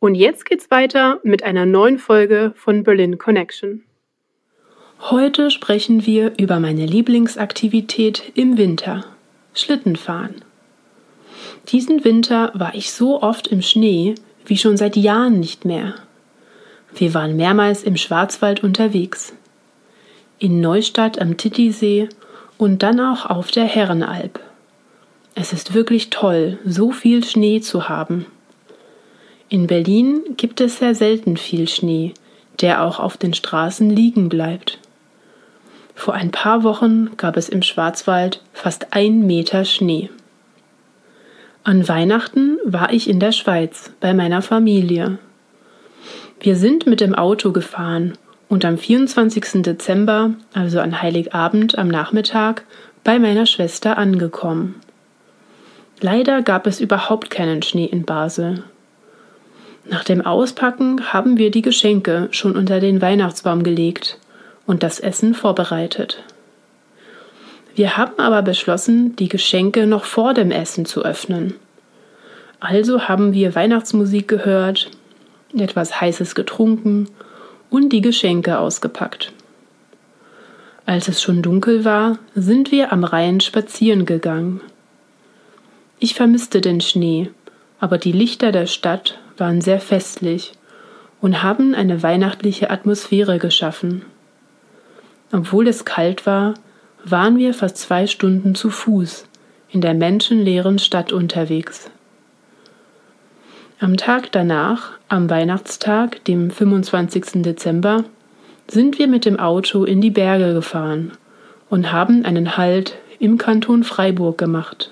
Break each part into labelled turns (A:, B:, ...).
A: Und jetzt geht's weiter mit einer neuen Folge von Berlin Connection. Heute sprechen wir über meine Lieblingsaktivität im Winter, Schlittenfahren. Diesen Winter war ich so oft im Schnee wie schon seit Jahren nicht mehr. Wir waren mehrmals im Schwarzwald unterwegs. In Neustadt am Titisee und dann auch auf der Herrenalb. Es ist wirklich toll, so viel Schnee zu haben. In Berlin gibt es sehr selten viel Schnee, der auch auf den Straßen liegen bleibt. Vor ein paar Wochen gab es im Schwarzwald fast ein Meter Schnee. An Weihnachten war ich in der Schweiz bei meiner Familie. Wir sind mit dem Auto gefahren und am 24. Dezember, also an Heiligabend am Nachmittag, bei meiner Schwester angekommen. Leider gab es überhaupt keinen Schnee in Basel. Nach dem Auspacken haben wir die Geschenke schon unter den Weihnachtsbaum gelegt und das Essen vorbereitet. Wir haben aber beschlossen, die Geschenke noch vor dem Essen zu öffnen. Also haben wir Weihnachtsmusik gehört, etwas Heißes getrunken und die Geschenke ausgepackt. Als es schon dunkel war, sind wir am Rhein spazieren gegangen. Ich vermisste den Schnee, aber die Lichter der Stadt waren sehr festlich und haben eine weihnachtliche Atmosphäre geschaffen. Obwohl es kalt war, waren wir fast zwei Stunden zu Fuß in der menschenleeren Stadt unterwegs. Am Tag danach, am Weihnachtstag, dem 25. Dezember, sind wir mit dem Auto in die Berge gefahren und haben einen Halt im Kanton Freiburg gemacht.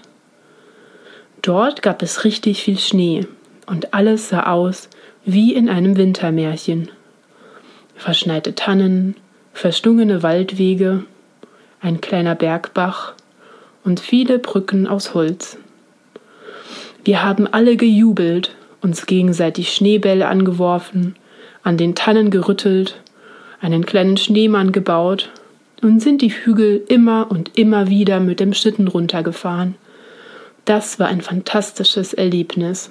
A: Dort gab es richtig viel Schnee und alles sah aus wie in einem Wintermärchen. Verschneite Tannen, verstungene Waldwege, ein kleiner Bergbach und viele Brücken aus Holz. Wir haben alle gejubelt, uns gegenseitig Schneebälle angeworfen, an den Tannen gerüttelt, einen kleinen Schneemann gebaut und sind die Hügel immer und immer wieder mit dem Schlitten runtergefahren das war ein fantastisches Erlebnis.